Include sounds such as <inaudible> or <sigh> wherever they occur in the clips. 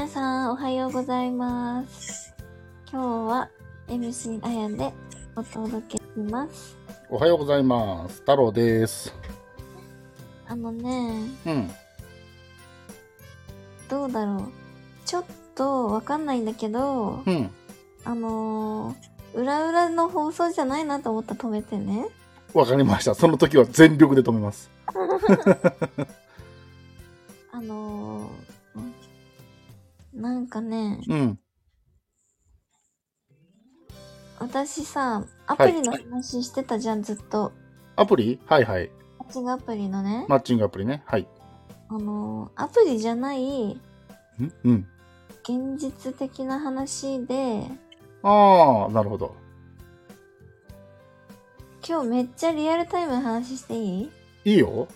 皆さん、おはようございます。今日は MC あやでお届けします。おはようございます。太郎です。あのね、うん。どうだろう。ちょっとわかんないんだけど、うん。あのー、裏裏の放送じゃないなと思ったら止めてね。わかりました。その時は全力で止めます。<laughs> あのー、んなんかね、うん。私さ、アプリの話してたじゃん、ずっと。アプリ？はいはい。マッチングアプリのね。マッチングアプリね。はい。あのー、アプリじゃないん？うん。現実的な話で、ああ、なるほど。今日めっちゃリアルタイムの話していい？いいよ。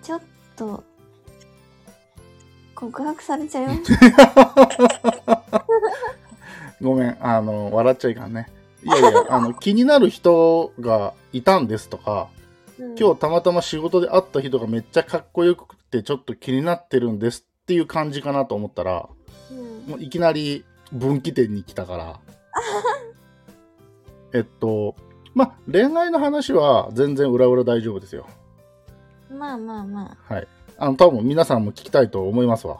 ちょっと、告白されちゃいま <laughs> ごめん。あの、笑っちゃいかんね。いやいや、<laughs> あの、気になる人がいたんですとか、うん今日たまたま仕事で会った人がめっちゃかっこよくてちょっと気になってるんですっていう感じかなと思ったら、うんもういきなり分岐点に来たから。<laughs> えっと、まあ、恋愛の話は全然裏裏大丈夫ですよ。まあまあまあ。はい。あの、多分皆さんも聞きたいと思いますわ。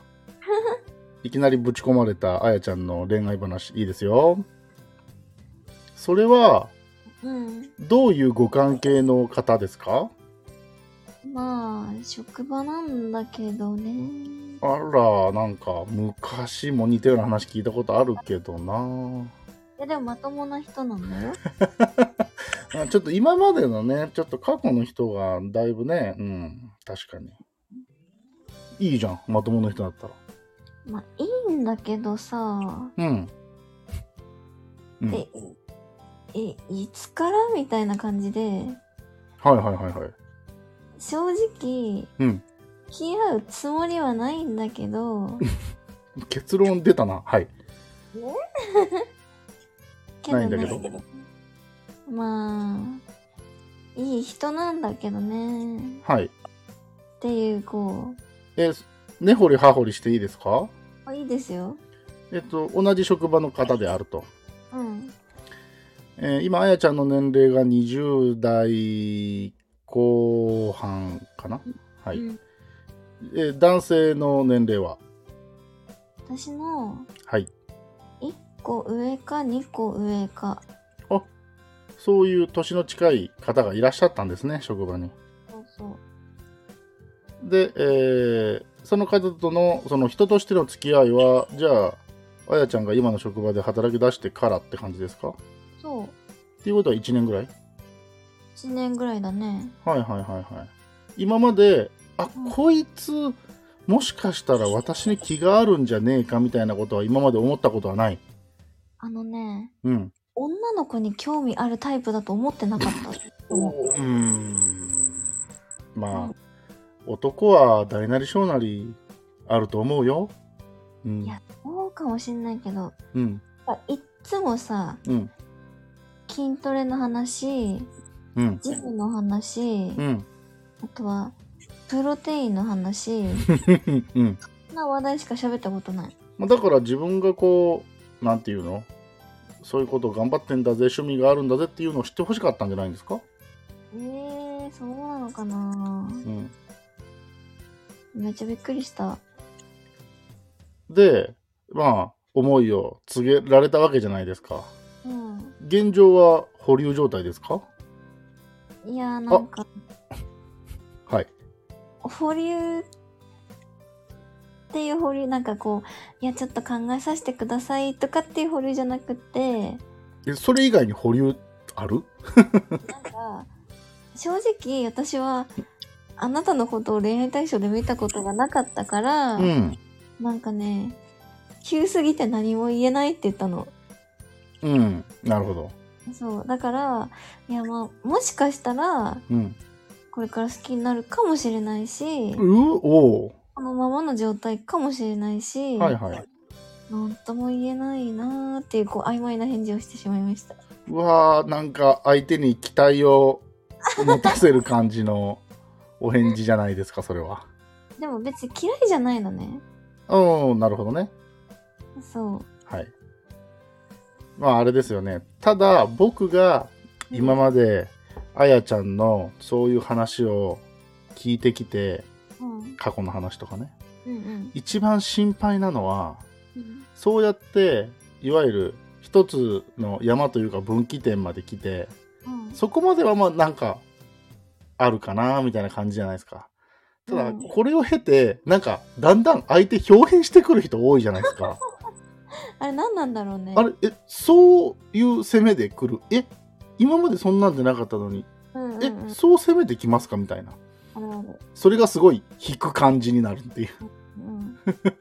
<laughs> いきなりぶち込まれたあやちゃんの恋愛話いいですよ。それは、うん。どういうご関係の方ですか？まあ、職場なんだけどね。あら、なんか昔も似たような話聞いたことあるけどな。いやでもまともな人なんだよ。<laughs> あちょっと今までのね、ちょっと過去の人がだいぶね、うん、確かに。いいじゃん、まともな人だったら。まあ、いいんだけどさ、うん。うん、え、え、いつからみたいな感じで、はいはいはいはい。正直、うん。付き合うつもりはないんだけど、<laughs> 結論出たな。はい。け <laughs> ないんだけどまあ、いい人なんだけどね。はい。っていう、こえ、根掘り葉掘りしていいですか？う、あいいですよ。えっと、同じ職場の方であると。うん。えー今、あやちゃんの年齢が20代後半かな？はい。うんえー男性の年齢は？私のはい。1個上か2個上か。あそういう年の近い方がいらっしゃったんですね、職場に。そうそう。で、えーその方との、その人としての付き合いは、じゃあ、あやちゃんが今の職場で働き出してからって感じですか？そう。っていうことは1年ぐらい？1年ぐらいだね。はいはいはいはい。今まで、あ、うんこいつ、もしかしたら私に気があるんじゃねえかみたいなことは今まで思ったことはない？あのね、うん。女の子に興味あるタイプだと思ってなかった。うーん。まあ、男は大なり小なりあると思うよ。うんい。やそうかもしんないけど、うん。やっぱいっつもさ、うん。筋トレの話、うん。ジムの話、うん。あとは、プロテインの話、<laughs> うん。そんな話題しか喋ったことない。まあだから自分がこう、なんていうの？そういうことを頑張ってんだぜ、趣味があるんだぜっていうのを知ってほしかったんじゃないんですか？えー、そうなのかなうん。めっちゃびっくりした。で、まあ、思いを告げられたわけじゃないですか。うん。現状は保留状態ですか？いやーなんか、はい。保留っていう保留、なんかこう、いやちょっと考えさせてくださいとかっていう保留じゃなくて、えそれ以外に保留ある？<laughs> なんか、正直私は、あなたのことを恋愛対象で見たことがなかったから、うん。なんかね、急すぎて何も言えないって言ったの。うん。なるほど。そう。だから、いやまあ、もしかしたら、うん。これから好きになるかもしれないし、うおこのままの状態かもしれないし、ーはいはい。なんとも言えないなーっていう、こう、曖昧な返事をしてしまいました。うわーなんか相手に期待を持たせる感じのお返事じゃないですか、それは。でも別に嫌いじゃないのね。うん、なるほどね。そう。はい。まああれですよね。ただ僕が今まであやちゃんのそういう話を聞いてきて、うん。過去の話とかね。うんうん。一番心配なのは、うん。そうやって、いわゆる一つの山というか分岐点まで来て、うん。そこまではまあなんか、あるかなみたいな感じじゃないですか。ただ、うんこれを経て、なんか、だんだん相手表変してくる人多いじゃないですか。<laughs> あれ何なんだろうね。あれ、え、そういう攻めで来る？え、今までそんなんじゃなかったのに、うんうん、えうん。、そう攻めてきますか？みたいな。あるある。それがすごい引く感じになるっていう。うん。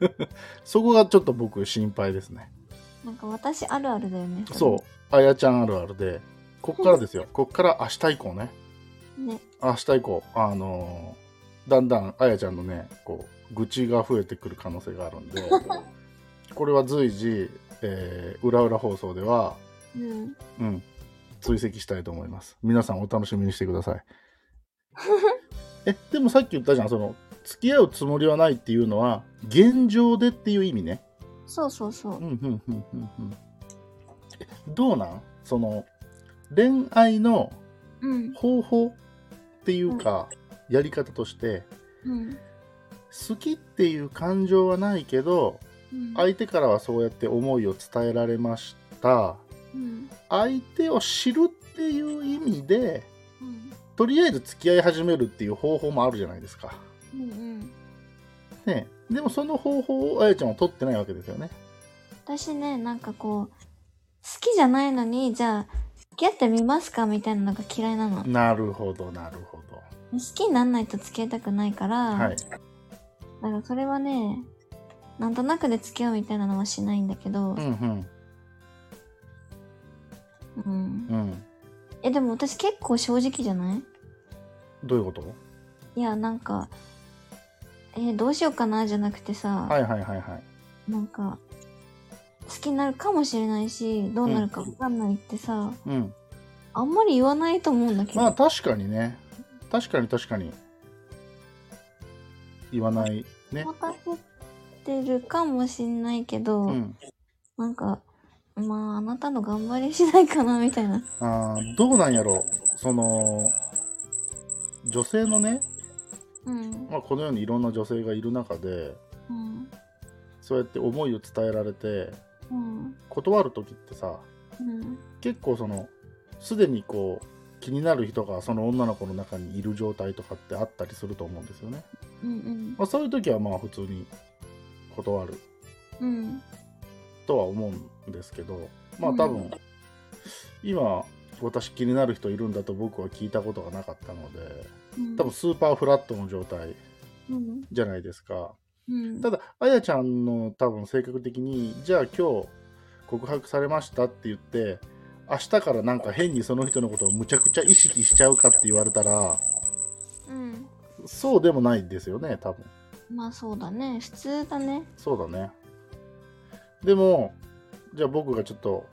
<laughs> そこがちょっと僕心配ですね。なんか私あるあるだよね。そう。あやちゃんあるあるで、こっからですよ。こっから明日以降ね。う。ね。明日以降、あのーだんだんあやちゃんのね、こう、愚痴が増えてくる可能性があるんで、<laughs> これは随時、えー、裏裏放送では、うん。うん、追跡したいと思います。皆さんお楽しみにしてください。<laughs> え、でもさっき言ったじゃん、その、付き合うつもりはないっていうのは、現状でっていう意味ね。そうそうそううん、。うん、うん、うん。うんえどうなん？その、恋愛のうん。っていうか、やり方として、うん。好きっていう感情はないけど、うん。相手からはそうやって思いを伝えられました。うん。相手を知るっていう意味で、うん。とりあえず付き合い始めるっていう方法もあるじゃないですか。うん。うん。ねえでもその方法をあやちゃんは取ってないわけですよね。私ね、なんかこう、好きじゃないのに、じゃあ、付き合ってみますかみたいなのが嫌いなの。好なるほど、なるほど。きになんないと付き合いたくないから、はい。だからそれはね、なんとなくで付き合うみたいなのはしないんだけどう、んうん。うん。うん。え、でも私結構正直じゃない？どういうこと？いや、なんか、えどうしようかなじゃなくてさ、はいはいはいはい。なんか、好きになるかもしれないし、どうなるかわかんないってさ、うん。あんまり言わないと思うんだけど。まあ確かにね。確かに確かに。言わないね。持たせてるかもしんないけど、うん。なんか、まあ、あなたの頑張り次第かな、みたいな。あーどうなんやろその、女性のね、うん。まあ、このようにいろんな女性がいる中で、うん。そうやって思いを伝えられて、うん。断る時ってさ、うん。結構その、すでにこう、気になる人がその女の子の中にいる状態とかってあったりすると思うんですよね。うん。まあ、そういう時はまあ普通に断るうん。とは思うんですけど、まあ多分、うん今、私気になる人いるんだと僕は聞いたことがなかったので、うん。多分スーパーフラットの状態うん。じゃないですか。うん。ただ、あやちゃんの多分性格的に、じゃあ今日告白されましたって言って、明日からなんか変にその人のことをむちゃくちゃ意識しちゃうかって言われたら、うん。そうでもないですよね、多分。まあそうだね。普通だね。そうだね。でも、じゃあ僕がちょっと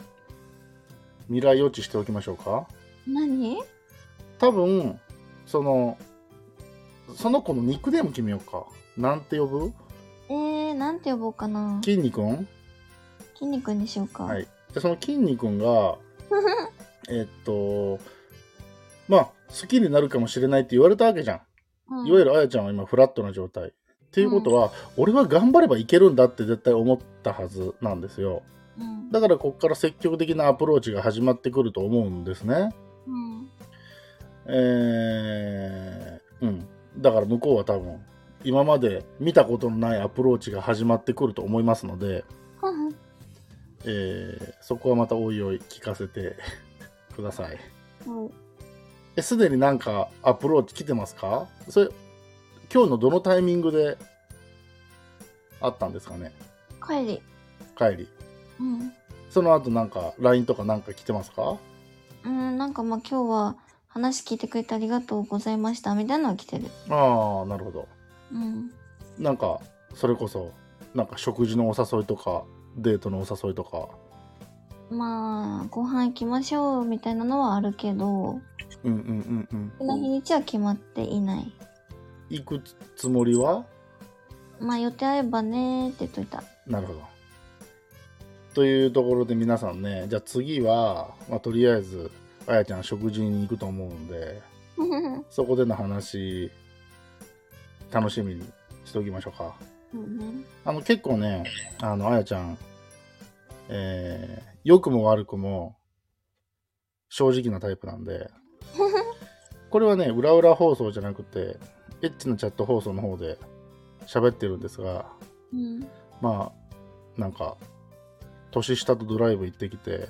未来予知しておきましょうか。何？多分、その、その子のニックネーム決めようか。なんて呼ぶ？えー、なんて呼ぼうかな。筋肉ん筋肉にしようか。はい。で、その筋肉んが、<laughs> えっと、まあ、好きになるかもしれないって言われたわけじゃん。うんいわゆるあやちゃんは今フラットな状態。っていうことは、俺は頑張ればいけるんだって絶対思ったはずなんですよ。うん。だからこっから積極的なアプローチが始まってくると思うんですね。うん。えー、うん。だから向こうは多分、今まで見たことのないアプローチが始まってくると思いますので、えーそこはまたおいおい聞かせて <laughs> ください。すでになんかアプローチ来てますか？それ、今日のどのタイミングであったんですかね？帰り。帰り。うん。その後なんか LINE とかなんか来てますか？うん、なんかまあ今日は話聞いてくれてありがとうございましたみたいなのは来てる。ああ、なるほど。うん。なんか、それこそ、なんか食事のお誘いとか、デートのお誘いとか。まあ、ご飯行きましょうみたいなのはあるけど、うんうんうんうん。日にちは決まっていない。行くつもりは？まあ予定合えばねーって言っといた。なるほど。というところで皆さんね、じゃあ次は、まあ、とりあえず、あやちゃん食事に行くと思うんで、<laughs> そこでの話、楽しみにしておきましょうか。そうね。あの、結構ね、あの、あやちゃん、えー、良くも悪くも、正直なタイプなんで、<laughs> これはね、裏裏放送じゃなくて、エッチなチャット放送の方で喋ってるんですが、うん。まあ、なんか、年下とドライブ行ってきて、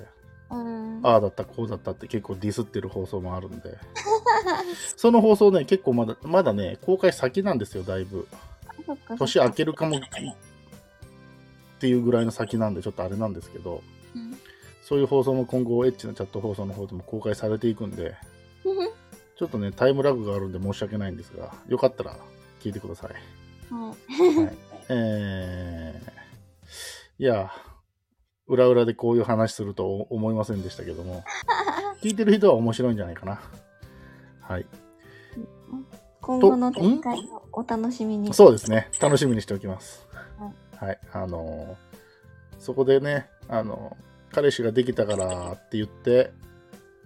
うん。ああだった、こうだったって結構ディスってる放送もあるんで、<laughs> <laughs> その放送ね、結構まだ、まだね、公開先なんですよ、だいぶ。年明けるかもっていうぐらいの先なんで、ちょっとあれなんですけど、うんそういう放送も今後、エッチなチャット放送の方でも公開されていくんで、<laughs> ちょっとね、タイムラグがあるんで申し訳ないんですが、よかったら聞いてください。はい。はい、<laughs> えー、いや、裏裏でこういう話すると思いませんでしたけども、聞いてる人は面白いんじゃないかな。はい。今後の展開をお楽しみに。そうですね。楽しみにしておきますは。はい。あのーそこでね、あのー彼氏ができたからって言って、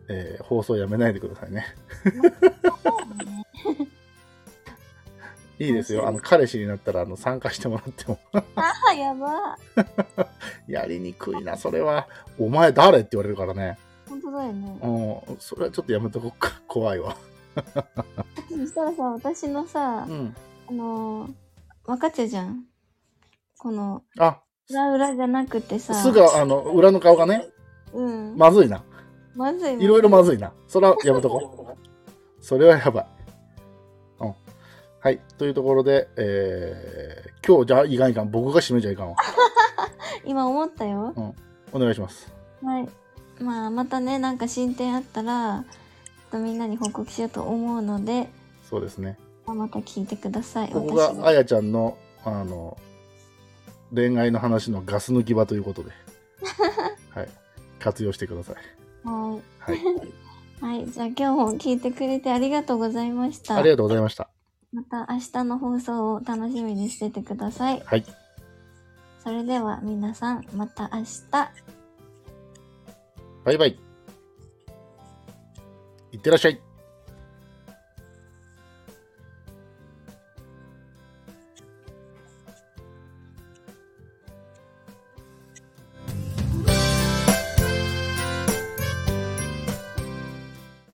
えー放送やめないでくださいね。<laughs> いいですよ。あの、彼氏になったら、あの、参加してもらっても。ああ、やば。<laughs> やりにくいな、それは。お前誰って言われるからね。本当だよね。うん、それはちょっとやめとこっか。怖いわ。そしたらさ、私のさう、ん。あのー、分かっちゃうじゃん。この、あ、裏裏じゃなくてさ、すぐ、あの、裏の顔がね、うん。まずいな。まずいいろいろまずずいな。それはやめとこう。<laughs> それはやばい。うん。はい。というところで、えー、今日じゃあいかんいかん。僕が締めちゃいかんわ。い。<laughs> 今思ったよ。お願いします。はい。まあ、またね、なんか進展あったら、とみんなに報告しようと思うので、そうですね。また聞いてください。ここ私があやちゃんの、あの、恋愛の話のガス抜き場ということで、<laughs> はい。活用してください。ははい。い。<laughs> はい。じゃあ今日も聞いてくれてありがとうございました。ありがとうございました。また明日の放送を楽しみにしててください。はい。それでは皆さん、また明日。バイバイ。いってらっしゃい。